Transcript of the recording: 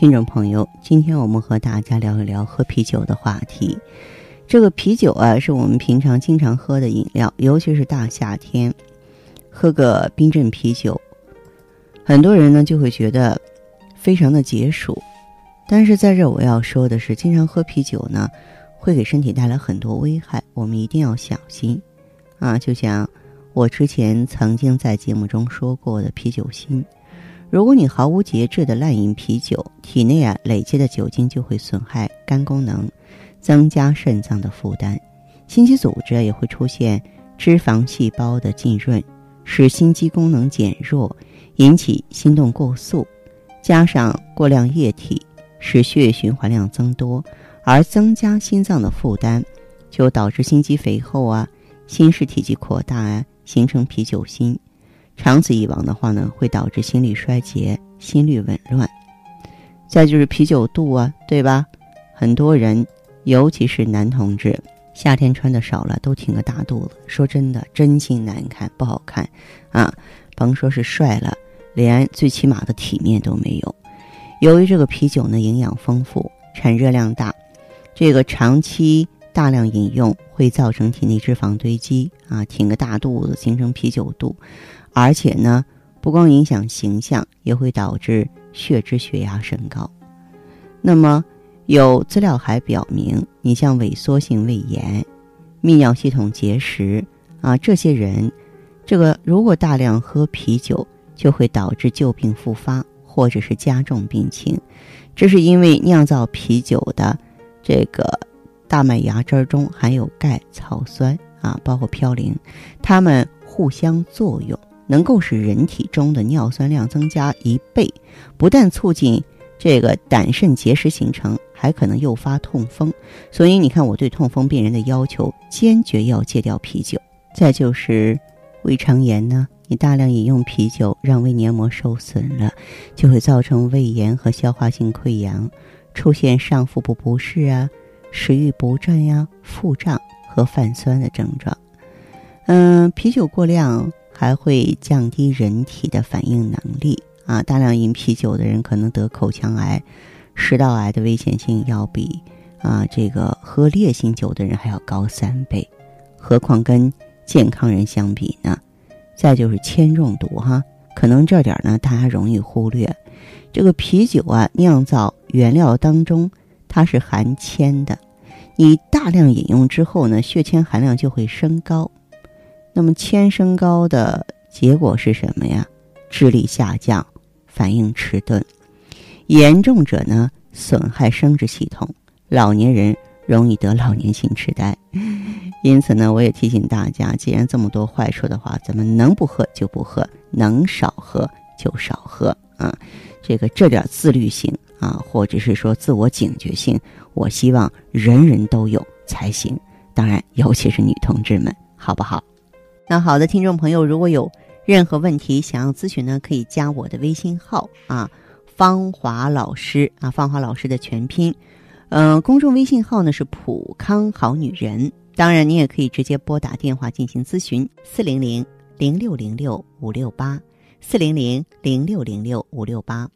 听众朋友，今天我们和大家聊一聊喝啤酒的话题。这个啤酒啊，是我们平常经常喝的饮料，尤其是大夏天，喝个冰镇啤酒，很多人呢就会觉得非常的解暑。但是在这我要说的是，经常喝啤酒呢，会给身体带来很多危害，我们一定要小心啊！就像我之前曾经在节目中说过的啤酒心。如果你毫无节制的滥饮啤酒，体内啊累积的酒精就会损害肝功能，增加肾脏的负担，心肌组织也会出现脂肪细胞的浸润，使心肌功能减弱，引起心动过速，加上过量液体，使血液循环量增多，而增加心脏的负担，就导致心肌肥厚啊，心室体积扩大啊，形成啤酒心。长此以往的话呢，会导致心力衰竭、心律紊乱。再就是啤酒肚啊，对吧？很多人，尤其是男同志，夏天穿的少了，都挺个大肚子。说真的，真心难看，不好看啊！甭说是帅了，连最起码的体面都没有。由于这个啤酒呢，营养丰富，产热量大，这个长期大量饮用会造成体内脂肪堆积啊，挺个大肚子，形成啤酒肚。而且呢，不光影响形象，也会导致血脂、血压升高。那么，有资料还表明，你像萎缩性胃炎、泌尿系统结石啊，这些人，这个如果大量喝啤酒，就会导致旧病复发，或者是加重病情。这是因为酿造啤酒的这个大麦芽汁中含有钙、草酸啊，包括嘌呤，它们互相作用。能够使人体中的尿酸量增加一倍，不但促进这个胆肾结石形成，还可能诱发痛风。所以你看，我对痛风病人的要求，坚决要戒掉啤酒。再就是胃肠炎呢，你大量饮用啤酒，让胃黏膜受损了，就会造成胃炎和消化性溃疡，出现上腹部不适啊、食欲不振呀、腹胀和泛酸的症状。嗯，啤酒过量。还会降低人体的反应能力啊！大量饮啤酒的人可能得口腔癌、食道癌的危险性要比啊这个喝烈性酒的人还要高三倍，何况跟健康人相比呢？再就是铅中毒哈，可能这点呢大家容易忽略。这个啤酒啊，酿造原料当中它是含铅的，你大量饮用之后呢，血铅含量就会升高。那么铅升高的结果是什么呀？智力下降，反应迟钝，严重者呢损害生殖系统，老年人容易得老年性痴呆。因此呢，我也提醒大家，既然这么多坏处的话，咱们能不喝就不喝，能少喝就少喝啊。这个这点自律性啊，或者是说自我警觉性，我希望人人都有才行。当然，尤其是女同志们，好不好？那好的，听众朋友，如果有任何问题想要咨询呢，可以加我的微信号啊，芳华老师啊，芳华老师的全拼，嗯，公众微信号呢是普康好女人。当然，你也可以直接拨打电话进行咨询，四零零零六零六五六八，四零零零六零六五六八。